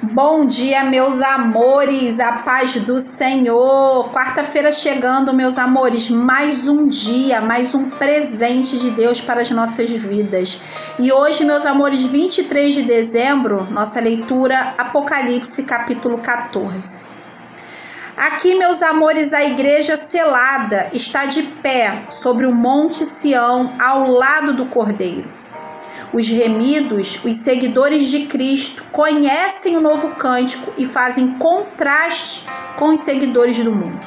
Bom dia, meus amores, a paz do Senhor. Quarta-feira chegando, meus amores, mais um dia, mais um presente de Deus para as nossas vidas. E hoje, meus amores, 23 de dezembro, nossa leitura Apocalipse, capítulo 14. Aqui, meus amores, a igreja selada está de pé sobre o Monte Sião, ao lado do Cordeiro. Os remidos, os seguidores de Cristo, conhecem o novo cântico e fazem contraste com os seguidores do mundo.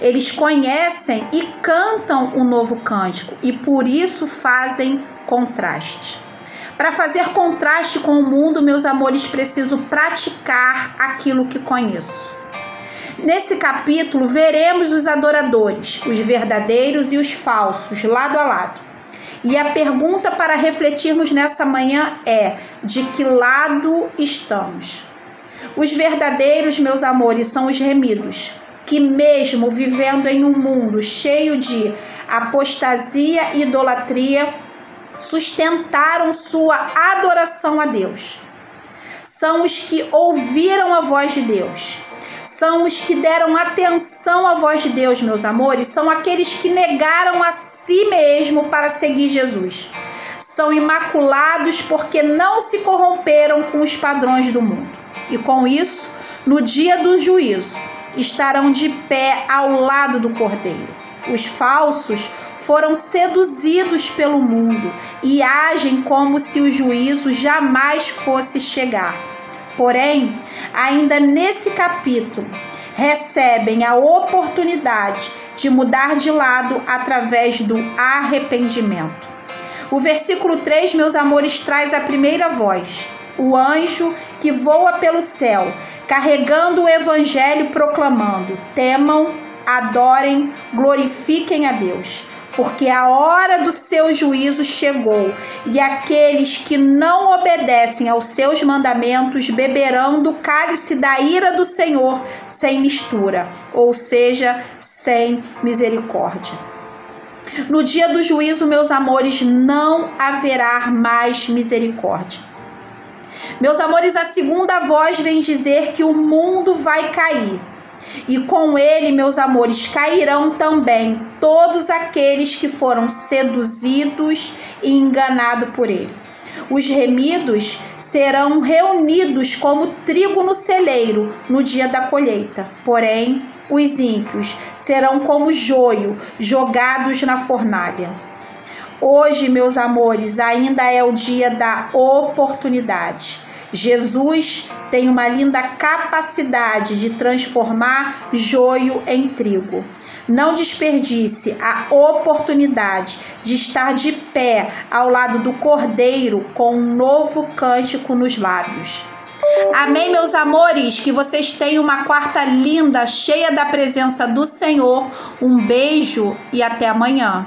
Eles conhecem e cantam o novo cântico e por isso fazem contraste. Para fazer contraste com o mundo, meus amores, preciso praticar aquilo que conheço. Nesse capítulo, veremos os adoradores, os verdadeiros e os falsos, lado a lado. E a pergunta para refletirmos nessa manhã é: de que lado estamos? Os verdadeiros, meus amores, são os remidos, que, mesmo vivendo em um mundo cheio de apostasia e idolatria, sustentaram sua adoração a Deus. São os que ouviram a voz de Deus são os que deram atenção à voz de Deus, meus amores, são aqueles que negaram a si mesmo para seguir Jesus. São imaculados porque não se corromperam com os padrões do mundo. E com isso, no dia do juízo, estarão de pé ao lado do Cordeiro. Os falsos foram seduzidos pelo mundo e agem como se o juízo jamais fosse chegar. Porém, ainda nesse capítulo, recebem a oportunidade de mudar de lado através do arrependimento. O versículo 3, meus amores, traz a primeira voz, o anjo que voa pelo céu, carregando o evangelho, proclamando: temam, adorem, glorifiquem a Deus porque a hora do seu juízo chegou, e aqueles que não obedecem aos seus mandamentos beberão do cálice da ira do Senhor sem mistura, ou seja, sem misericórdia. No dia do juízo, meus amores, não haverá mais misericórdia. Meus amores, a segunda voz vem dizer que o mundo vai cair e com ele, meus amores, cairão também todos aqueles que foram seduzidos e enganados por ele. Os remidos serão reunidos como trigo no celeiro no dia da colheita. Porém, os ímpios serão como joio jogados na fornalha. Hoje, meus amores, ainda é o dia da oportunidade. Jesus tem uma linda capacidade de transformar joio em trigo. Não desperdice a oportunidade de estar de pé ao lado do Cordeiro com um novo cântico nos lábios. Amém, meus amores? Que vocês tenham uma quarta linda, cheia da presença do Senhor. Um beijo e até amanhã.